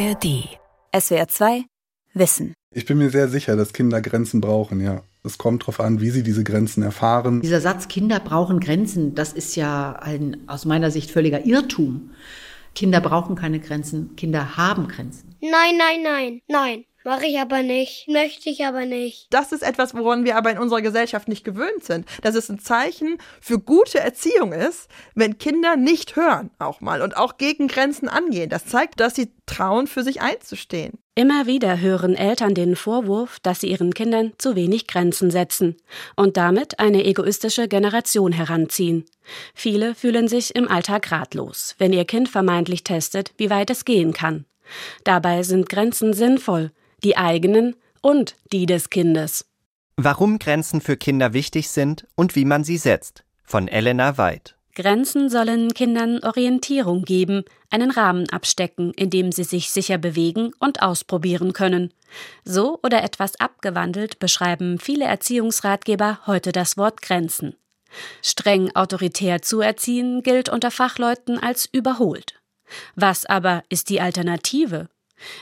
ARD. SWR 2 Wissen. Ich bin mir sehr sicher, dass Kinder Grenzen brauchen, ja. Es kommt darauf an, wie sie diese Grenzen erfahren. Dieser Satz, Kinder brauchen Grenzen, das ist ja ein aus meiner Sicht völliger Irrtum. Kinder brauchen keine Grenzen, Kinder haben Grenzen. Nein, nein, nein, nein. Mache ich aber nicht, möchte ich aber nicht. Das ist etwas, woran wir aber in unserer Gesellschaft nicht gewöhnt sind. Dass es ein Zeichen für gute Erziehung ist, wenn Kinder nicht hören, auch mal, und auch gegen Grenzen angehen. Das zeigt, dass sie trauen, für sich einzustehen. Immer wieder hören Eltern den Vorwurf, dass sie ihren Kindern zu wenig Grenzen setzen und damit eine egoistische Generation heranziehen. Viele fühlen sich im Alltag ratlos, wenn ihr Kind vermeintlich testet, wie weit es gehen kann. Dabei sind Grenzen sinnvoll, die eigenen und die des Kindes. Warum Grenzen für Kinder wichtig sind und wie man sie setzt. Von Elena Weid. Grenzen sollen Kindern Orientierung geben, einen Rahmen abstecken, in dem sie sich sicher bewegen und ausprobieren können. So oder etwas abgewandelt beschreiben viele Erziehungsratgeber heute das Wort Grenzen. Streng autoritär zu erziehen gilt unter Fachleuten als überholt. Was aber ist die Alternative?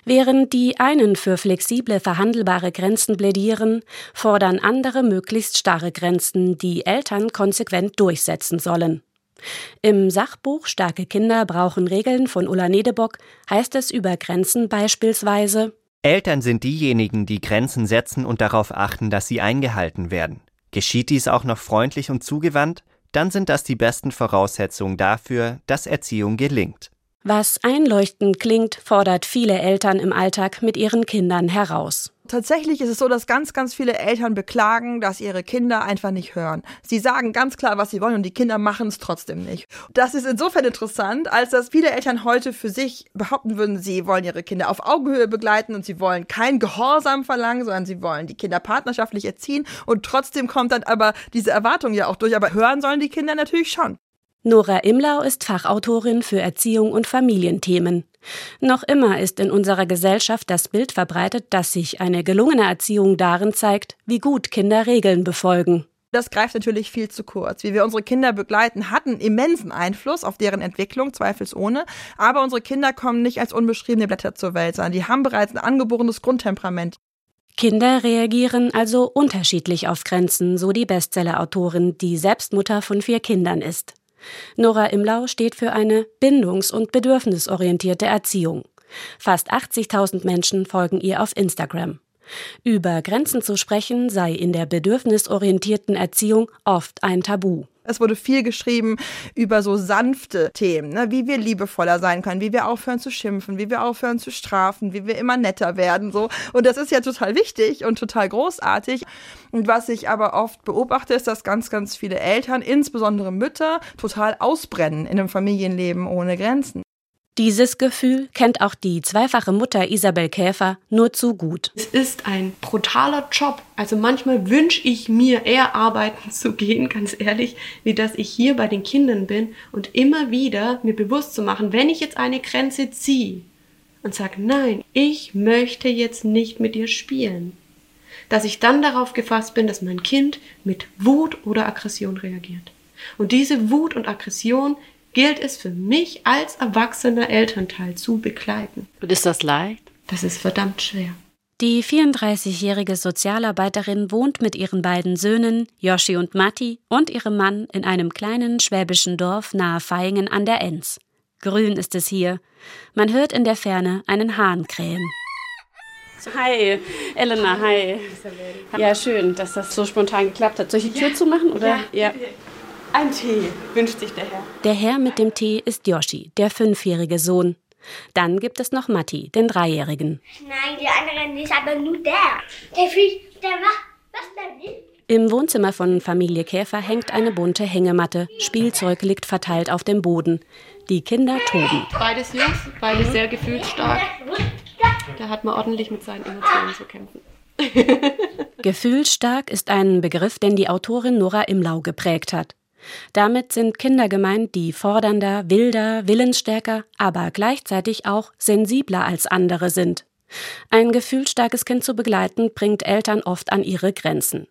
Während die einen für flexible, verhandelbare Grenzen plädieren, fordern andere möglichst starre Grenzen, die Eltern konsequent durchsetzen sollen. Im Sachbuch Starke Kinder brauchen Regeln von Ulla Nedebock heißt es über Grenzen beispielsweise Eltern sind diejenigen, die Grenzen setzen und darauf achten, dass sie eingehalten werden. Geschieht dies auch noch freundlich und zugewandt, dann sind das die besten Voraussetzungen dafür, dass Erziehung gelingt. Was einleuchtend klingt, fordert viele Eltern im Alltag mit ihren Kindern heraus. Tatsächlich ist es so, dass ganz, ganz viele Eltern beklagen, dass ihre Kinder einfach nicht hören. Sie sagen ganz klar, was sie wollen und die Kinder machen es trotzdem nicht. Das ist insofern interessant, als dass viele Eltern heute für sich behaupten würden, sie wollen ihre Kinder auf Augenhöhe begleiten und sie wollen kein Gehorsam verlangen, sondern sie wollen die Kinder partnerschaftlich erziehen und trotzdem kommt dann aber diese Erwartung ja auch durch. Aber hören sollen die Kinder natürlich schon. Nora Imlau ist Fachautorin für Erziehung und Familienthemen. Noch immer ist in unserer Gesellschaft das Bild verbreitet, dass sich eine gelungene Erziehung darin zeigt, wie gut Kinder Regeln befolgen. Das greift natürlich viel zu kurz. Wie wir unsere Kinder begleiten, hatten immensen Einfluss auf deren Entwicklung, zweifelsohne. Aber unsere Kinder kommen nicht als unbeschriebene Blätter zur Welt, sondern die haben bereits ein angeborenes Grundtemperament. Kinder reagieren also unterschiedlich auf Grenzen, so die Bestsellerautorin, die selbst Mutter von vier Kindern ist. Nora Imlau steht für eine bindungs- und bedürfnisorientierte Erziehung. Fast 80.000 Menschen folgen ihr auf Instagram. Über Grenzen zu sprechen sei in der bedürfnisorientierten Erziehung oft ein Tabu. Es wurde viel geschrieben über so sanfte Themen, ne? wie wir liebevoller sein können, wie wir aufhören zu schimpfen, wie wir aufhören zu strafen, wie wir immer netter werden, so. Und das ist ja total wichtig und total großartig. Und was ich aber oft beobachte, ist, dass ganz, ganz viele Eltern, insbesondere Mütter, total ausbrennen in einem Familienleben ohne Grenzen. Dieses Gefühl kennt auch die zweifache Mutter Isabel Käfer nur zu gut. Es ist ein brutaler Job. Also manchmal wünsche ich mir eher arbeiten zu gehen, ganz ehrlich, wie dass ich hier bei den Kindern bin und immer wieder mir bewusst zu machen, wenn ich jetzt eine Grenze ziehe und sage, nein, ich möchte jetzt nicht mit dir spielen, dass ich dann darauf gefasst bin, dass mein Kind mit Wut oder Aggression reagiert. Und diese Wut und Aggression gilt es für mich als erwachsener Elternteil zu begleiten. Und ist das leicht? Das ist verdammt schwer. Die 34-jährige Sozialarbeiterin wohnt mit ihren beiden Söhnen, Yoshi und Matti, und ihrem Mann in einem kleinen schwäbischen Dorf nahe Vaihingen an der Enz. Grün ist es hier. Man hört in der Ferne einen Hahn krähen. Hi, Elena, hi. Ja, schön, dass das so spontan geklappt hat. Soll ich die Tür zumachen? Oder? Ja. Ein Tee wünscht sich der Herr. Der Herr mit dem Tee ist Yoshi, der fünfjährige Sohn. Dann gibt es noch Matti, den Dreijährigen. Nein, die anderen ist aber nur der. Der, der macht, was der will. Im Wohnzimmer von Familie Käfer hängt eine bunte Hängematte. Spielzeug liegt verteilt auf dem Boden. Die Kinder toben. Beides Jungs, beides sehr gefühlsstark. Da hat man ordentlich mit seinen Emotionen zu kämpfen. Gefühlsstark ist ein Begriff, den die Autorin Nora Imlau geprägt hat. Damit sind Kinder gemeint, die fordernder, wilder, willensstärker, aber gleichzeitig auch sensibler als andere sind. Ein gefühlsstarkes Kind zu begleiten, bringt Eltern oft an ihre Grenzen.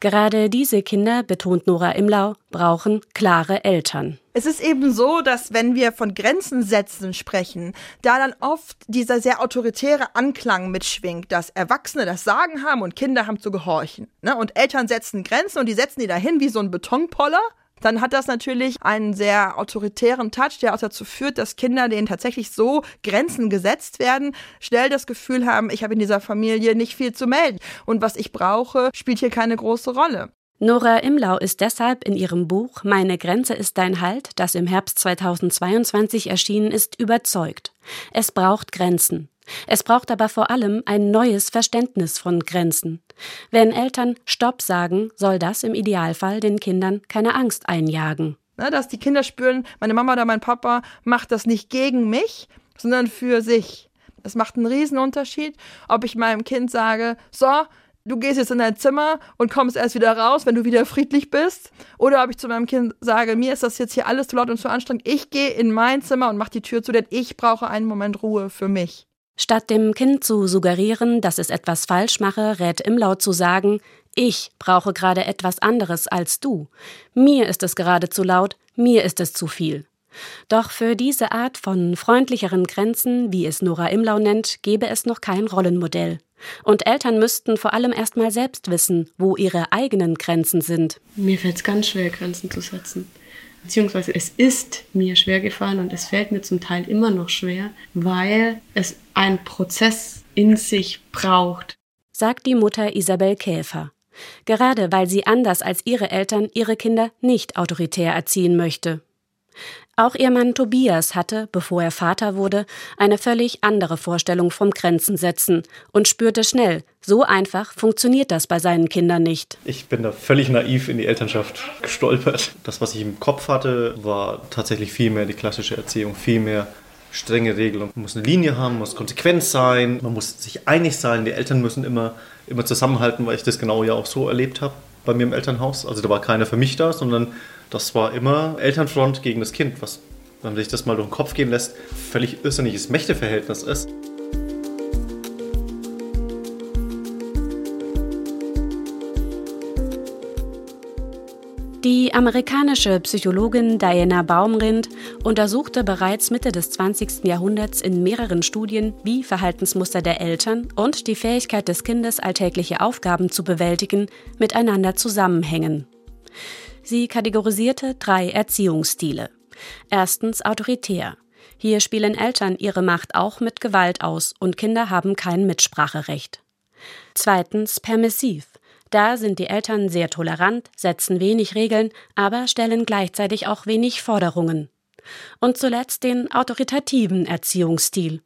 Gerade diese Kinder, betont Nora Imlau, brauchen klare Eltern. Es ist eben so, dass wenn wir von Grenzen setzen sprechen, da dann oft dieser sehr autoritäre Anklang mitschwingt, dass Erwachsene das Sagen haben und Kinder haben zu gehorchen. Ne? Und Eltern setzen Grenzen und die setzen die dahin wie so ein Betonpoller dann hat das natürlich einen sehr autoritären Touch, der auch dazu führt, dass Kinder, denen tatsächlich so Grenzen gesetzt werden, schnell das Gefühl haben, ich habe in dieser Familie nicht viel zu melden. Und was ich brauche, spielt hier keine große Rolle. Nora Imlau ist deshalb in ihrem Buch Meine Grenze ist dein Halt, das im Herbst 2022 erschienen ist, überzeugt. Es braucht Grenzen. Es braucht aber vor allem ein neues Verständnis von Grenzen. Wenn Eltern Stopp sagen, soll das im Idealfall den Kindern keine Angst einjagen. Na, dass die Kinder spüren, meine Mama oder mein Papa macht das nicht gegen mich, sondern für sich. Es macht einen Riesenunterschied, ob ich meinem Kind sage, so, du gehst jetzt in dein Zimmer und kommst erst wieder raus, wenn du wieder friedlich bist. Oder ob ich zu meinem Kind sage, mir ist das jetzt hier alles zu laut und zu anstrengend. Ich gehe in mein Zimmer und mach die Tür zu, denn ich brauche einen Moment Ruhe für mich. Statt dem Kind zu suggerieren, dass es etwas falsch mache, rät Imlau zu sagen, ich brauche gerade etwas anderes als du. Mir ist es gerade zu laut, mir ist es zu viel. Doch für diese Art von freundlicheren Grenzen, wie es Nora Imlau nennt, gäbe es noch kein Rollenmodell. Und Eltern müssten vor allem erstmal selbst wissen, wo ihre eigenen Grenzen sind. Mir fällt es ganz schwer, Grenzen zu setzen beziehungsweise es ist mir schwer gefallen und es fällt mir zum Teil immer noch schwer, weil es einen Prozess in sich braucht. Sagt die Mutter Isabel Käfer. Gerade weil sie anders als ihre Eltern ihre Kinder nicht autoritär erziehen möchte. Auch ihr Mann Tobias hatte, bevor er Vater wurde, eine völlig andere Vorstellung vom Grenzen setzen und spürte schnell, so einfach funktioniert das bei seinen Kindern nicht. Ich bin da völlig naiv in die Elternschaft gestolpert. Das, was ich im Kopf hatte, war tatsächlich viel mehr die klassische Erziehung, viel mehr strenge Regeln. Man muss eine Linie haben, muss konsequent sein, man muss sich einig sein, die Eltern müssen immer, immer zusammenhalten, weil ich das genau ja auch so erlebt habe bei mir im Elternhaus. Also da war keiner für mich da, sondern das war immer Elternfront gegen das Kind, was, wenn man sich das mal durch den Kopf gehen lässt, völlig irrsinniges Mächteverhältnis ist. Amerikanische Psychologin Diana Baumrind untersuchte bereits Mitte des 20. Jahrhunderts in mehreren Studien, wie Verhaltensmuster der Eltern und die Fähigkeit des Kindes, alltägliche Aufgaben zu bewältigen, miteinander zusammenhängen. Sie kategorisierte drei Erziehungsstile. Erstens autoritär. Hier spielen Eltern ihre Macht auch mit Gewalt aus und Kinder haben kein Mitspracherecht. Zweitens permissiv. Da sind die Eltern sehr tolerant, setzen wenig Regeln, aber stellen gleichzeitig auch wenig Forderungen. Und zuletzt den autoritativen Erziehungsstil.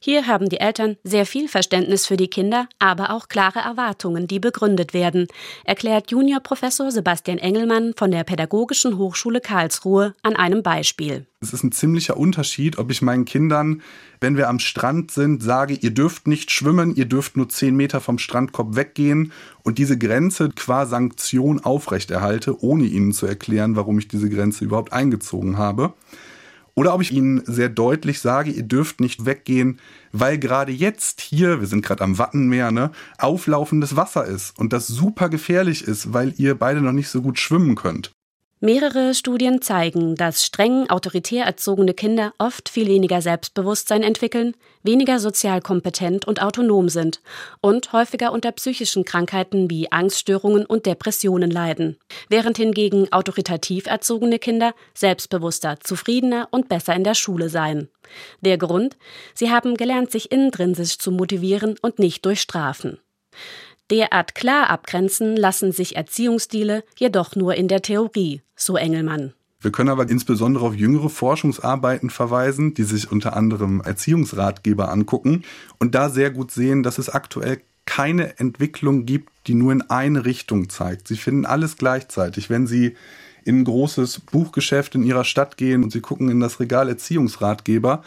Hier haben die Eltern sehr viel Verständnis für die Kinder, aber auch klare Erwartungen, die begründet werden, erklärt Juniorprofessor Sebastian Engelmann von der Pädagogischen Hochschule Karlsruhe an einem Beispiel. Es ist ein ziemlicher Unterschied, ob ich meinen Kindern, wenn wir am Strand sind, sage, ihr dürft nicht schwimmen, ihr dürft nur zehn Meter vom Strandkorb weggehen und diese Grenze qua Sanktion aufrechterhalte, ohne ihnen zu erklären, warum ich diese Grenze überhaupt eingezogen habe oder ob ich Ihnen sehr deutlich sage, ihr dürft nicht weggehen, weil gerade jetzt hier, wir sind gerade am Wattenmeer, ne, auflaufendes Wasser ist und das super gefährlich ist, weil ihr beide noch nicht so gut schwimmen könnt. Mehrere Studien zeigen, dass streng autoritär erzogene Kinder oft viel weniger Selbstbewusstsein entwickeln, weniger sozial kompetent und autonom sind und häufiger unter psychischen Krankheiten wie Angststörungen und Depressionen leiden, während hingegen autoritativ erzogene Kinder selbstbewusster, zufriedener und besser in der Schule seien. Der Grund? Sie haben gelernt, sich intrinsisch zu motivieren und nicht durch Strafen. Derart klar abgrenzen lassen sich Erziehungsstile jedoch nur in der Theorie, so Engelmann. Wir können aber insbesondere auf jüngere Forschungsarbeiten verweisen, die sich unter anderem Erziehungsratgeber angucken und da sehr gut sehen, dass es aktuell keine Entwicklung gibt, die nur in eine Richtung zeigt. Sie finden alles gleichzeitig. Wenn Sie in ein großes Buchgeschäft in Ihrer Stadt gehen und Sie gucken in das Regal Erziehungsratgeber,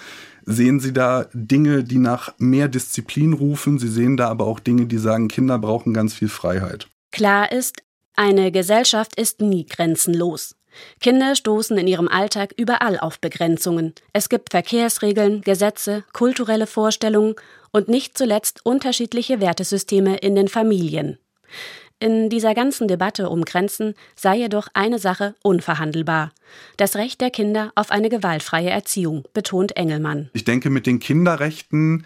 sehen Sie da Dinge, die nach mehr Disziplin rufen. Sie sehen da aber auch Dinge, die sagen, Kinder brauchen ganz viel Freiheit. Klar ist, eine Gesellschaft ist nie grenzenlos. Kinder stoßen in ihrem Alltag überall auf Begrenzungen. Es gibt Verkehrsregeln, Gesetze, kulturelle Vorstellungen und nicht zuletzt unterschiedliche Wertesysteme in den Familien. In dieser ganzen Debatte um Grenzen sei jedoch eine Sache unverhandelbar. Das Recht der Kinder auf eine gewaltfreie Erziehung, betont Engelmann. Ich denke, mit den Kinderrechten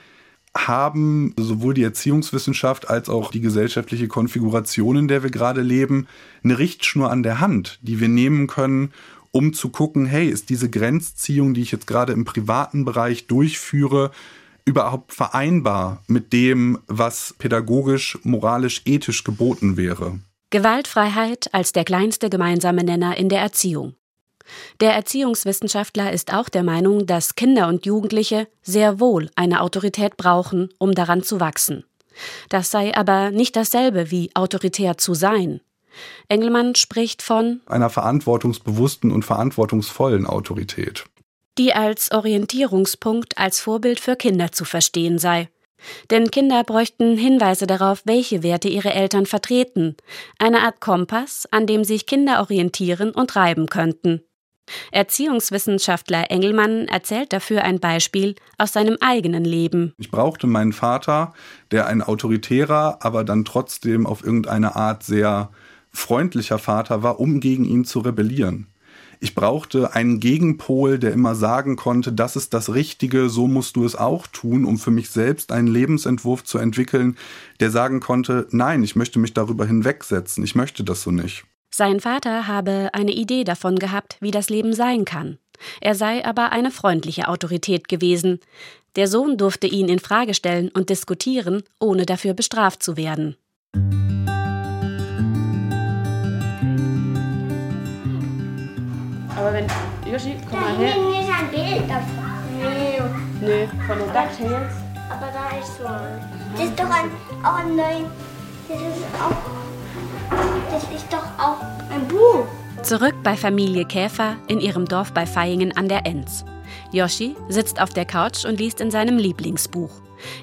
haben sowohl die Erziehungswissenschaft als auch die gesellschaftliche Konfiguration, in der wir gerade leben, eine Richtschnur an der Hand, die wir nehmen können, um zu gucken, hey, ist diese Grenzziehung, die ich jetzt gerade im privaten Bereich durchführe, überhaupt vereinbar mit dem, was pädagogisch, moralisch, ethisch geboten wäre. Gewaltfreiheit als der kleinste gemeinsame Nenner in der Erziehung. Der Erziehungswissenschaftler ist auch der Meinung, dass Kinder und Jugendliche sehr wohl eine Autorität brauchen, um daran zu wachsen. Das sei aber nicht dasselbe wie autoritär zu sein. Engelmann spricht von einer verantwortungsbewussten und verantwortungsvollen Autorität die als Orientierungspunkt als Vorbild für Kinder zu verstehen sei. Denn Kinder bräuchten Hinweise darauf, welche Werte ihre Eltern vertreten, eine Art Kompass, an dem sich Kinder orientieren und reiben könnten. Erziehungswissenschaftler Engelmann erzählt dafür ein Beispiel aus seinem eigenen Leben. Ich brauchte meinen Vater, der ein autoritärer, aber dann trotzdem auf irgendeine Art sehr freundlicher Vater war, um gegen ihn zu rebellieren. Ich brauchte einen Gegenpol, der immer sagen konnte, das ist das Richtige, so musst du es auch tun, um für mich selbst einen Lebensentwurf zu entwickeln, der sagen konnte, nein, ich möchte mich darüber hinwegsetzen, ich möchte das so nicht. Sein Vater habe eine Idee davon gehabt, wie das Leben sein kann. Er sei aber eine freundliche Autorität gewesen. Der Sohn durfte ihn in Frage stellen und diskutieren, ohne dafür bestraft zu werden. Aber wenn. Yoshi, komm mal her. Hier ist ein Bild davon. Nee. Nee, von den DuckTales. Aber da ist so ein. Das ist doch ein, auch ein neu. Das ist auch. Das ist doch auch ein Buch. Zurück bei Familie Käfer in ihrem Dorf bei Feyingen an der Enz. Yoshi sitzt auf der Couch und liest in seinem Lieblingsbuch.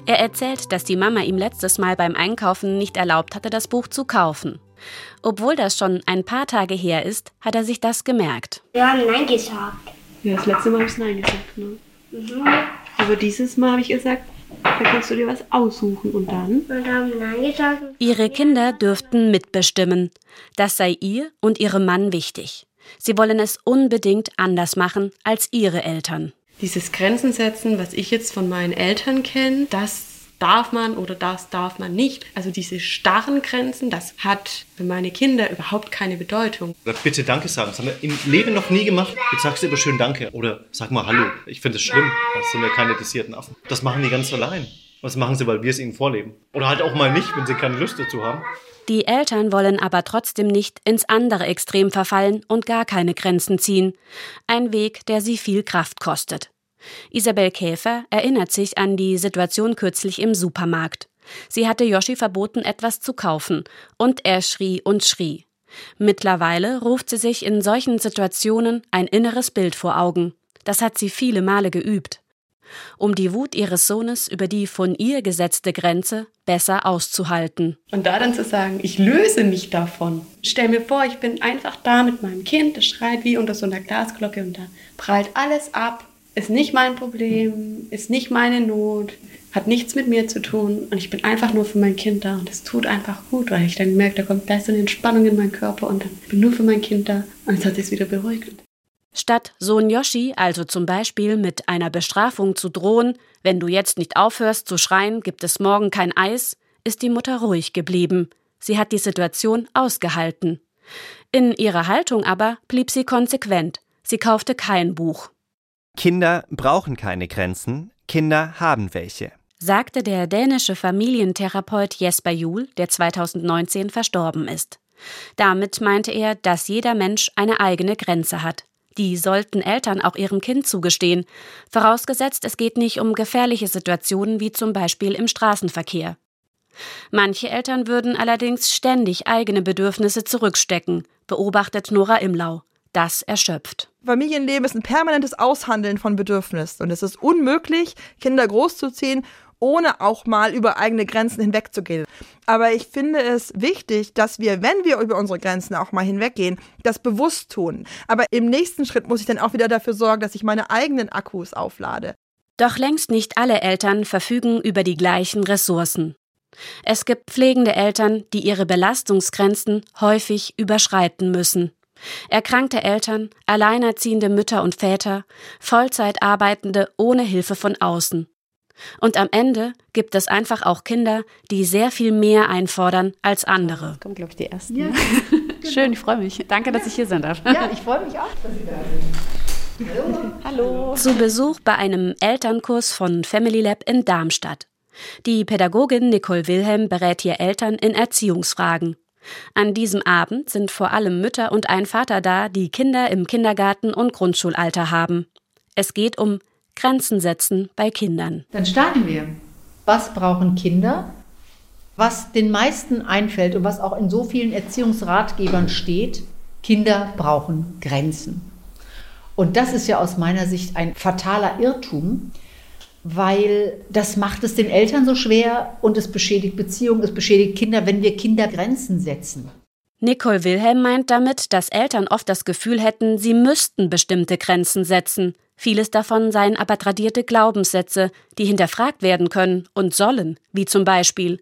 Er erzählt, dass die Mama ihm letztes Mal beim Einkaufen nicht erlaubt hatte, das Buch zu kaufen. Obwohl das schon ein paar Tage her ist, hat er sich das gemerkt. Wir haben Nein gesagt. Ja, das letzte Mal habe ich Nein gesagt. Ne? Mhm. Aber dieses Mal habe ich gesagt, da kannst du dir was aussuchen und dann? Wir haben Nein gesagt. Ihre Kinder dürften mitbestimmen. Das sei ihr und ihrem Mann wichtig. Sie wollen es unbedingt anders machen als ihre Eltern. Dieses Grenzen setzen, was ich jetzt von meinen Eltern kenne, das darf man oder das darf man nicht. Also diese starren Grenzen, das hat für meine Kinder überhaupt keine Bedeutung. Oder bitte Danke sagen. Das haben wir im Leben noch nie gemacht. Jetzt sagst du immer schön Danke. Oder sag mal Hallo. Ich finde es schlimm. Das sind ja keine dressierten Affen. Das machen die ganz allein. Das machen sie, weil wir es ihnen vorleben. Oder halt auch mal nicht, wenn sie keine Lust dazu haben. Die Eltern wollen aber trotzdem nicht ins andere Extrem verfallen und gar keine Grenzen ziehen. Ein Weg, der sie viel Kraft kostet. Isabel Käfer erinnert sich an die Situation kürzlich im Supermarkt. Sie hatte Yoshi verboten, etwas zu kaufen, und er schrie und schrie. Mittlerweile ruft sie sich in solchen Situationen ein inneres Bild vor Augen. Das hat sie viele Male geübt. Um die Wut ihres Sohnes über die von ihr gesetzte Grenze besser auszuhalten. Und da dann zu sagen, ich löse mich davon. Stell mir vor, ich bin einfach da mit meinem Kind, das schreit wie unter so einer Glasglocke und da prallt alles ab ist nicht mein Problem, ist nicht meine Not, hat nichts mit mir zu tun und ich bin einfach nur für mein Kind da und es tut einfach gut, weil ich dann merke, da kommt gleich so eine Entspannung in meinen Körper und dann bin nur für mein Kind da und es hat sich wieder beruhigt. Statt Sohn Yoshi also zum Beispiel mit einer Bestrafung zu drohen, wenn du jetzt nicht aufhörst zu schreien, gibt es morgen kein Eis, ist die Mutter ruhig geblieben. Sie hat die Situation ausgehalten. In ihrer Haltung aber blieb sie konsequent. Sie kaufte kein Buch. Kinder brauchen keine Grenzen, Kinder haben welche sagte der dänische Familientherapeut Jesper Juhl, der 2019 verstorben ist. Damit meinte er, dass jeder Mensch eine eigene Grenze hat. Die sollten Eltern auch ihrem Kind zugestehen, vorausgesetzt es geht nicht um gefährliche Situationen wie zum Beispiel im Straßenverkehr. Manche Eltern würden allerdings ständig eigene Bedürfnisse zurückstecken, beobachtet Nora Imlau. Das erschöpft. Familienleben ist ein permanentes Aushandeln von Bedürfnissen und es ist unmöglich, Kinder großzuziehen, ohne auch mal über eigene Grenzen hinwegzugehen. Aber ich finde es wichtig, dass wir, wenn wir über unsere Grenzen auch mal hinweggehen, das bewusst tun. Aber im nächsten Schritt muss ich dann auch wieder dafür sorgen, dass ich meine eigenen Akkus auflade. Doch längst nicht alle Eltern verfügen über die gleichen Ressourcen. Es gibt pflegende Eltern, die ihre Belastungsgrenzen häufig überschreiten müssen. Erkrankte Eltern, alleinerziehende Mütter und Väter, Vollzeit arbeitende ohne Hilfe von außen. Und am Ende gibt es einfach auch Kinder, die sehr viel mehr einfordern als andere. Kommen, glaube ich, die ersten. Ja. Schön, ich freue mich. Danke, dass ich hier sein darf. Ja, ich freue mich auch, dass Sie da sind. Hallo. Hallo. Zu Besuch bei einem Elternkurs von Family Lab in Darmstadt. Die Pädagogin Nicole Wilhelm berät hier Eltern in Erziehungsfragen. An diesem Abend sind vor allem Mütter und ein Vater da, die Kinder im Kindergarten und Grundschulalter haben. Es geht um Grenzen setzen bei Kindern. Dann starten wir. Was brauchen Kinder? Was den meisten einfällt und was auch in so vielen Erziehungsratgebern steht, Kinder brauchen Grenzen. Und das ist ja aus meiner Sicht ein fataler Irrtum, weil das macht es den Eltern so schwer und es beschädigt Beziehungen, es beschädigt Kinder, wenn wir Kinder Grenzen setzen. Nicole Wilhelm meint damit, dass Eltern oft das Gefühl hätten, sie müssten bestimmte Grenzen setzen. Vieles davon seien aber tradierte Glaubenssätze, die hinterfragt werden können und sollen, wie zum Beispiel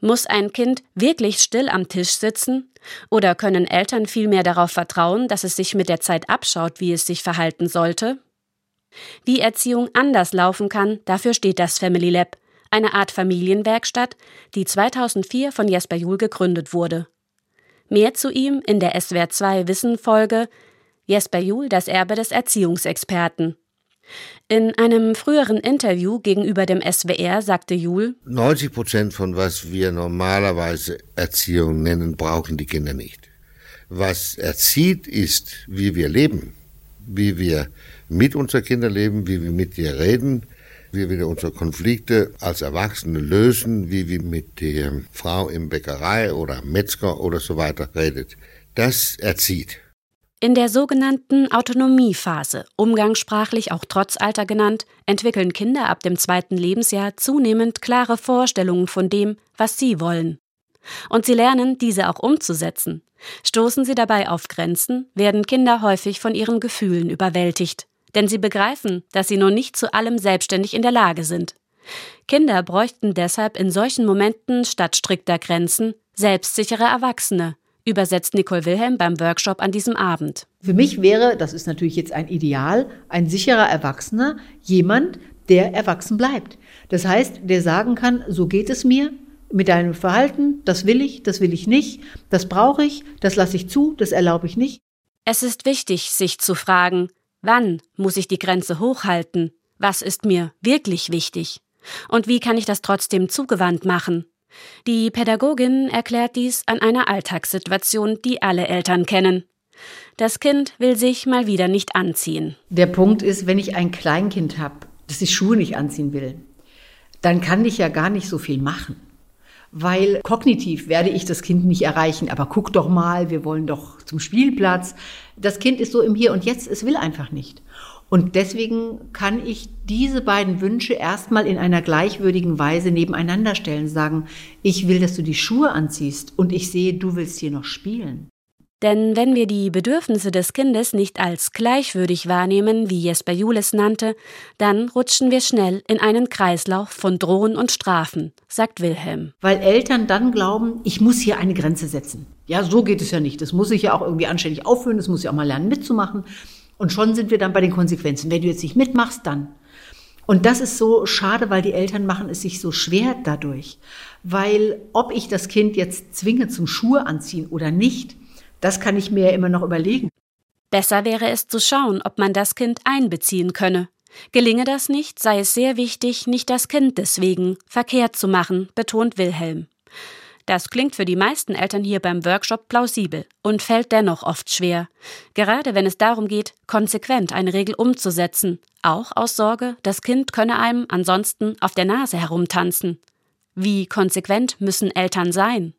muss ein Kind wirklich still am Tisch sitzen? Oder können Eltern vielmehr darauf vertrauen, dass es sich mit der Zeit abschaut, wie es sich verhalten sollte? Wie Erziehung anders laufen kann, dafür steht das Family Lab, eine Art Familienwerkstatt, die 2004 von Jesper Juhl gegründet wurde. Mehr zu ihm in der SWR2 Wissen Folge Jesper Juhl, das Erbe des Erziehungsexperten. In einem früheren Interview gegenüber dem SWR sagte Juhl, 90 Prozent von was wir normalerweise Erziehung nennen, brauchen die Kinder nicht. Was erzieht, ist, wie wir leben, wie wir mit unseren Kindern leben, wie wir mit ihr reden, wie wir unsere Konflikte als Erwachsene lösen, wie wir mit der Frau im Bäckerei oder Metzger oder so weiter redet. Das erzieht. In der sogenannten Autonomiephase, umgangssprachlich auch Trotzalter genannt, entwickeln Kinder ab dem zweiten Lebensjahr zunehmend klare Vorstellungen von dem, was sie wollen. Und sie lernen, diese auch umzusetzen. Stoßen sie dabei auf Grenzen, werden Kinder häufig von ihren Gefühlen überwältigt denn sie begreifen, dass sie noch nicht zu allem selbstständig in der Lage sind. Kinder bräuchten deshalb in solchen Momenten statt strikter Grenzen selbstsichere Erwachsene, übersetzt Nicole Wilhelm beim Workshop an diesem Abend. Für mich wäre, das ist natürlich jetzt ein Ideal, ein sicherer Erwachsener jemand, der erwachsen bleibt. Das heißt, der sagen kann, so geht es mir mit deinem Verhalten, das will ich, das will ich nicht, das brauche ich, das lasse ich zu, das erlaube ich nicht. Es ist wichtig, sich zu fragen, Wann muss ich die Grenze hochhalten? Was ist mir wirklich wichtig? Und wie kann ich das trotzdem zugewandt machen? Die Pädagogin erklärt dies an einer Alltagssituation, die alle Eltern kennen. Das Kind will sich mal wieder nicht anziehen. Der Punkt ist, wenn ich ein Kleinkind habe, das die Schuhe nicht anziehen will, dann kann ich ja gar nicht so viel machen weil kognitiv werde ich das Kind nicht erreichen. Aber guck doch mal, wir wollen doch zum Spielplatz. Das Kind ist so im Hier und Jetzt, es will einfach nicht. Und deswegen kann ich diese beiden Wünsche erstmal in einer gleichwürdigen Weise nebeneinander stellen, sagen, ich will, dass du die Schuhe anziehst und ich sehe, du willst hier noch spielen. Denn wenn wir die Bedürfnisse des Kindes nicht als gleichwürdig wahrnehmen, wie Jesper Jules nannte, dann rutschen wir schnell in einen Kreislauf von Drohen und Strafen, sagt Wilhelm. Weil Eltern dann glauben, ich muss hier eine Grenze setzen. Ja, so geht es ja nicht. Das muss ich ja auch irgendwie anständig aufführen, das muss ich auch mal lernen mitzumachen. Und schon sind wir dann bei den Konsequenzen. Wenn du jetzt nicht mitmachst, dann. Und das ist so schade, weil die Eltern machen es sich so schwer dadurch. Weil ob ich das Kind jetzt zwinge zum Schuhe anziehen oder nicht, das kann ich mir ja immer noch überlegen. Besser wäre es zu schauen, ob man das Kind einbeziehen könne. Gelinge das nicht, sei es sehr wichtig, nicht das Kind deswegen verkehrt zu machen, betont Wilhelm. Das klingt für die meisten Eltern hier beim Workshop plausibel und fällt dennoch oft schwer, gerade wenn es darum geht, konsequent eine Regel umzusetzen, auch aus Sorge, das Kind könne einem ansonsten auf der Nase herumtanzen. Wie konsequent müssen Eltern sein?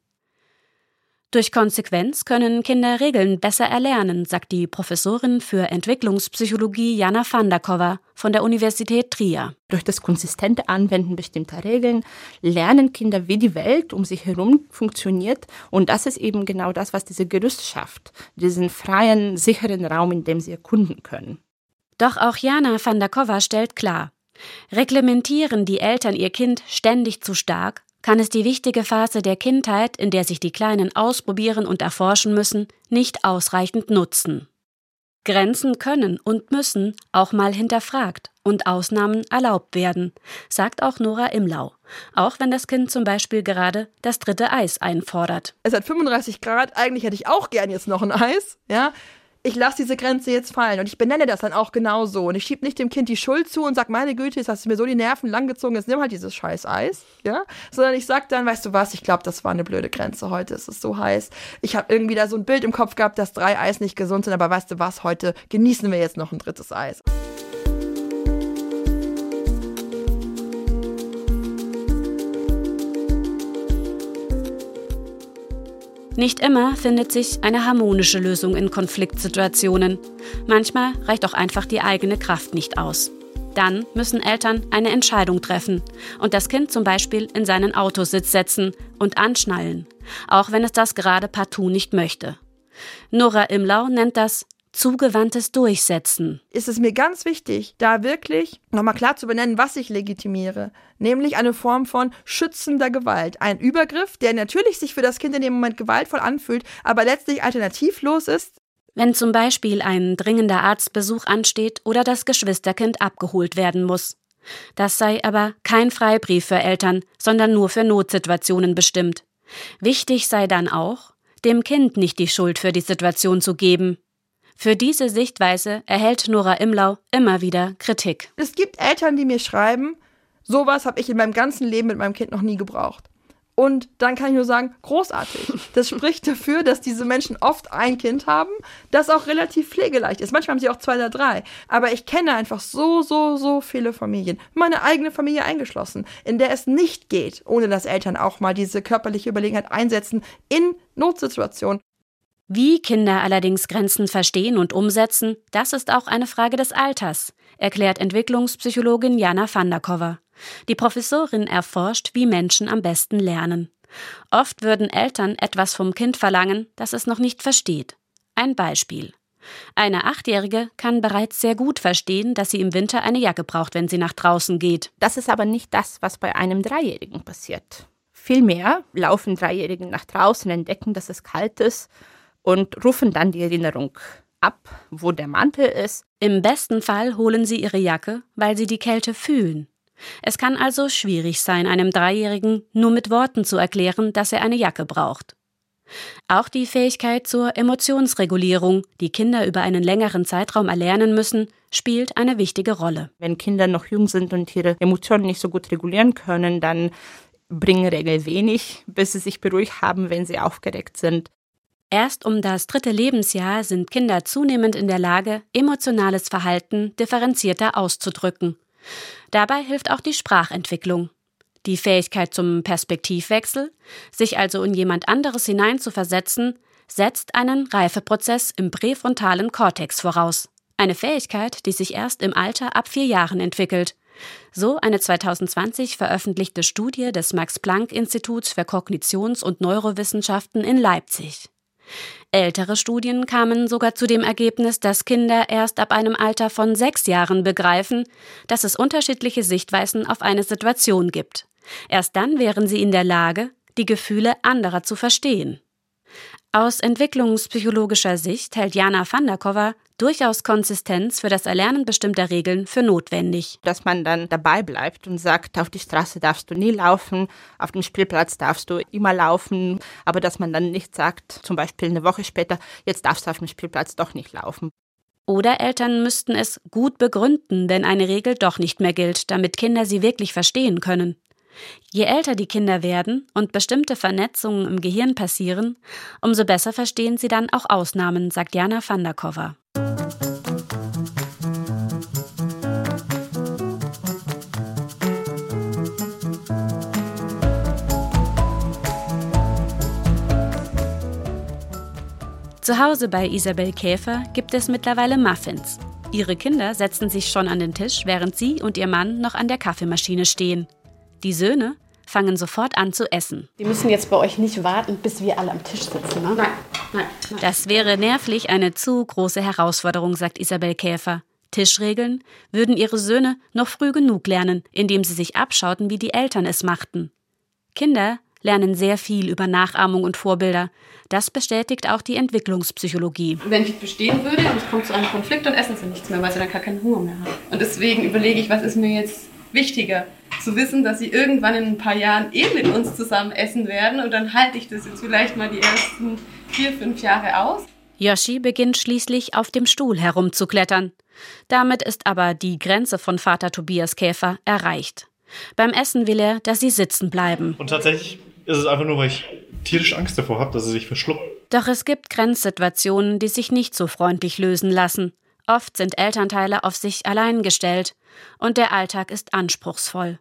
Durch Konsequenz können Kinder Regeln besser erlernen, sagt die Professorin für Entwicklungspsychologie Jana Fandakova von der Universität Trier. Durch das konsistente Anwenden bestimmter Regeln lernen Kinder, wie die Welt um sich herum funktioniert. Und das ist eben genau das, was diese Gerüst schafft. Diesen freien, sicheren Raum, in dem sie erkunden können. Doch auch Jana Fandakova stellt klar, reglementieren die Eltern ihr Kind ständig zu stark, kann es die wichtige Phase der Kindheit, in der sich die Kleinen ausprobieren und erforschen müssen, nicht ausreichend nutzen. Grenzen können und müssen auch mal hinterfragt und Ausnahmen erlaubt werden, sagt auch Nora Imlau. Auch wenn das Kind zum Beispiel gerade das dritte Eis einfordert. Es hat 35 Grad, eigentlich hätte ich auch gern jetzt noch ein Eis, ja ich lasse diese Grenze jetzt fallen und ich benenne das dann auch genauso und ich schiebe nicht dem Kind die Schuld zu und sag meine Güte, jetzt hast du mir so die Nerven langgezogen, jetzt nimm halt dieses scheiß Eis, ja, sondern ich sag dann, weißt du was, ich glaube, das war eine blöde Grenze heute, es ist so heiß. Ich habe irgendwie da so ein Bild im Kopf gehabt, dass drei Eis nicht gesund sind, aber weißt du was, heute genießen wir jetzt noch ein drittes Eis. Nicht immer findet sich eine harmonische Lösung in Konfliktsituationen. Manchmal reicht auch einfach die eigene Kraft nicht aus. Dann müssen Eltern eine Entscheidung treffen und das Kind zum Beispiel in seinen Autositz setzen und anschnallen, auch wenn es das gerade partout nicht möchte. Nora Imlau nennt das zugewandtes Durchsetzen. Ist es mir ganz wichtig, da wirklich nochmal klar zu benennen, was ich legitimiere. Nämlich eine Form von schützender Gewalt. Ein Übergriff, der natürlich sich für das Kind in dem Moment gewaltvoll anfühlt, aber letztlich alternativlos ist. Wenn zum Beispiel ein dringender Arztbesuch ansteht oder das Geschwisterkind abgeholt werden muss. Das sei aber kein Freibrief für Eltern, sondern nur für Notsituationen bestimmt. Wichtig sei dann auch, dem Kind nicht die Schuld für die Situation zu geben. Für diese Sichtweise erhält Nora Imlau immer wieder Kritik. Es gibt Eltern, die mir schreiben, sowas habe ich in meinem ganzen Leben mit meinem Kind noch nie gebraucht. Und dann kann ich nur sagen, großartig. Das spricht dafür, dass diese Menschen oft ein Kind haben, das auch relativ pflegeleicht ist. Manchmal haben sie auch zwei oder drei. Aber ich kenne einfach so, so, so viele Familien, meine eigene Familie eingeschlossen, in der es nicht geht, ohne dass Eltern auch mal diese körperliche Überlegenheit einsetzen in Notsituationen. Wie Kinder allerdings Grenzen verstehen und umsetzen, das ist auch eine Frage des Alters, erklärt Entwicklungspsychologin Jana Vandakova. Die Professorin erforscht, wie Menschen am besten lernen. Oft würden Eltern etwas vom Kind verlangen, das es noch nicht versteht. Ein Beispiel. Eine Achtjährige kann bereits sehr gut verstehen, dass sie im Winter eine Jacke braucht, wenn sie nach draußen geht. Das ist aber nicht das, was bei einem Dreijährigen passiert. Vielmehr laufen Dreijährigen nach draußen, entdecken, dass es kalt ist und rufen dann die Erinnerung ab, wo der Mantel ist. Im besten Fall holen sie ihre Jacke, weil sie die Kälte fühlen. Es kann also schwierig sein, einem Dreijährigen nur mit Worten zu erklären, dass er eine Jacke braucht. Auch die Fähigkeit zur Emotionsregulierung, die Kinder über einen längeren Zeitraum erlernen müssen, spielt eine wichtige Rolle. Wenn Kinder noch jung sind und ihre Emotionen nicht so gut regulieren können, dann bringen Regeln wenig, bis sie sich beruhigt haben, wenn sie aufgeregt sind. Erst um das dritte Lebensjahr sind Kinder zunehmend in der Lage, emotionales Verhalten differenzierter auszudrücken. Dabei hilft auch die Sprachentwicklung. Die Fähigkeit zum Perspektivwechsel, sich also in jemand anderes hineinzuversetzen, setzt einen Reifeprozess im präfrontalen Kortex voraus. Eine Fähigkeit, die sich erst im Alter ab vier Jahren entwickelt. So eine 2020 veröffentlichte Studie des Max Planck Instituts für Kognitions- und Neurowissenschaften in Leipzig. Ältere Studien kamen sogar zu dem Ergebnis, dass Kinder erst ab einem Alter von sechs Jahren begreifen, dass es unterschiedliche Sichtweisen auf eine Situation gibt. Erst dann wären sie in der Lage, die Gefühle anderer zu verstehen. Aus entwicklungspsychologischer Sicht hält Jana Vandakova durchaus Konsistenz für das Erlernen bestimmter Regeln für notwendig. Dass man dann dabei bleibt und sagt, auf die Straße darfst du nie laufen, auf dem Spielplatz darfst du immer laufen, aber dass man dann nicht sagt, zum Beispiel eine Woche später, jetzt darfst du auf dem Spielplatz doch nicht laufen. Oder Eltern müssten es gut begründen, wenn eine Regel doch nicht mehr gilt, damit Kinder sie wirklich verstehen können. Je älter die Kinder werden und bestimmte Vernetzungen im Gehirn passieren, umso besser verstehen sie dann auch Ausnahmen, sagt Jana Vandakova. Zu Hause bei Isabel Käfer gibt es mittlerweile Muffins. Ihre Kinder setzen sich schon an den Tisch, während sie und ihr Mann noch an der Kaffeemaschine stehen. Die Söhne fangen sofort an zu essen. Die müssen jetzt bei euch nicht warten, bis wir alle am Tisch sitzen, ne? Nein, nein, nein. Das wäre nervlich eine zu große Herausforderung, sagt Isabel Käfer. Tischregeln würden ihre Söhne noch früh genug lernen, indem sie sich abschauten, wie die Eltern es machten. Kinder lernen sehr viel über Nachahmung und Vorbilder. Das bestätigt auch die Entwicklungspsychologie. Wenn ich bestehen würde und es kommt zu einem Konflikt, dann essen sie nichts mehr, weil sie dann gar keinen Hunger mehr haben. Und deswegen überlege ich, was ist mir jetzt wichtiger? Zu wissen, dass sie irgendwann in ein paar Jahren eh mit uns zusammen essen werden und dann halte ich das jetzt vielleicht mal die ersten vier, fünf Jahre aus. Yoshi beginnt schließlich auf dem Stuhl herumzuklettern. Damit ist aber die Grenze von Vater Tobias Käfer erreicht. Beim Essen will er, dass sie sitzen bleiben. Und tatsächlich ist es einfach nur, weil ich tierisch Angst davor habe, dass er sich verschluckt. Doch es gibt Grenzsituationen, die sich nicht so freundlich lösen lassen. Oft sind Elternteile auf sich allein gestellt und der Alltag ist anspruchsvoll.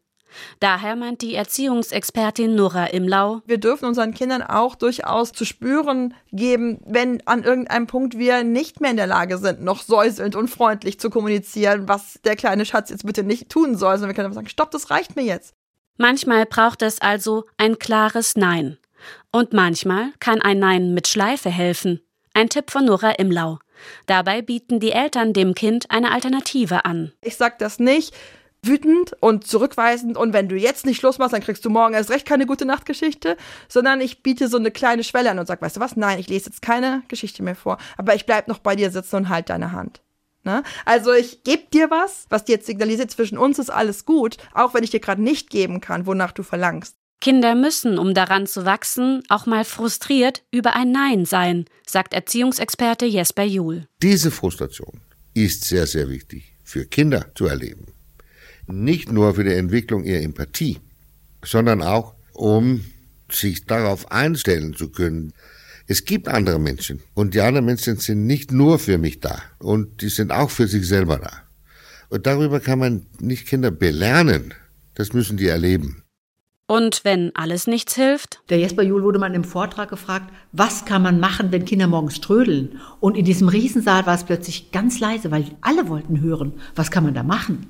Daher meint die Erziehungsexpertin Nora Imlau, wir dürfen unseren Kindern auch durchaus zu spüren geben, wenn an irgendeinem Punkt wir nicht mehr in der Lage sind, noch säuselnd und freundlich zu kommunizieren, was der kleine Schatz jetzt bitte nicht tun soll, sondern wir können einfach sagen, stopp, das reicht mir jetzt. Manchmal braucht es also ein klares Nein. Und manchmal kann ein Nein mit Schleife helfen. Ein Tipp von Nora Imlau. Dabei bieten die Eltern dem Kind eine Alternative an. Ich sag das nicht wütend und zurückweisend und wenn du jetzt nicht Schluss machst, dann kriegst du morgen erst recht keine gute Nachtgeschichte, sondern ich biete so eine kleine Schwelle an und sag, weißt du was, nein, ich lese jetzt keine Geschichte mehr vor, aber ich bleib noch bei dir sitzen und halt deine Hand. Ne? Also ich gebe dir was, was dir jetzt signalisiert, zwischen uns ist alles gut, auch wenn ich dir gerade nicht geben kann, wonach du verlangst. Kinder müssen, um daran zu wachsen, auch mal frustriert über ein Nein sein, sagt Erziehungsexperte Jesper Juhl. Diese Frustration ist sehr, sehr wichtig für Kinder zu erleben nicht nur für die Entwicklung ihrer Empathie, sondern auch, um sich darauf einstellen zu können. Es gibt andere Menschen und die anderen Menschen sind nicht nur für mich da und die sind auch für sich selber da. Und darüber kann man nicht Kinder belernen, das müssen die erleben. Und wenn alles nichts hilft? Der Jesper Juhl wurde mal im Vortrag gefragt, was kann man machen, wenn Kinder morgens trödeln? Und in diesem Riesensaal war es plötzlich ganz leise, weil alle wollten hören, was kann man da machen?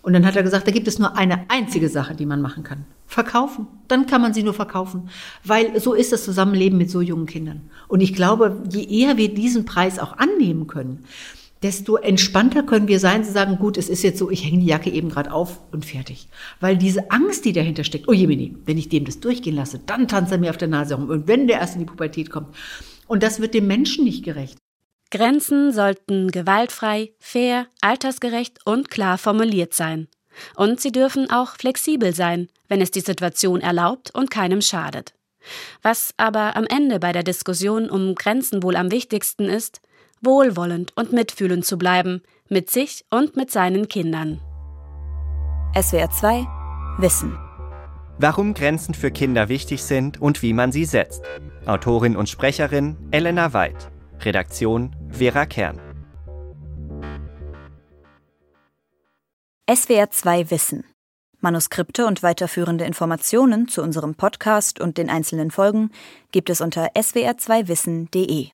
Und dann hat er gesagt, da gibt es nur eine einzige Sache, die man machen kann. Verkaufen. Dann kann man sie nur verkaufen. Weil so ist das Zusammenleben mit so jungen Kindern. Und ich glaube, je eher wir diesen Preis auch annehmen können, desto entspannter können wir sein, zu sagen, gut, es ist jetzt so, ich hänge die Jacke eben gerade auf und fertig. Weil diese Angst, die dahinter steckt, oh Jemini, wenn ich dem das durchgehen lasse, dann tanzt er mir auf der Nase rum. Und wenn der erst in die Pubertät kommt. Und das wird dem Menschen nicht gerecht. Grenzen sollten gewaltfrei, fair, altersgerecht und klar formuliert sein. Und sie dürfen auch flexibel sein, wenn es die Situation erlaubt und keinem schadet. Was aber am Ende bei der Diskussion um Grenzen wohl am wichtigsten ist, wohlwollend und mitfühlend zu bleiben, mit sich und mit seinen Kindern. SWR 2 Wissen. Warum Grenzen für Kinder wichtig sind und wie man sie setzt. Autorin und Sprecherin Elena Weid. Redaktion Vera Kern. SWR 2 Wissen. Manuskripte und weiterführende Informationen zu unserem Podcast und den einzelnen Folgen gibt es unter swr2wissen.de.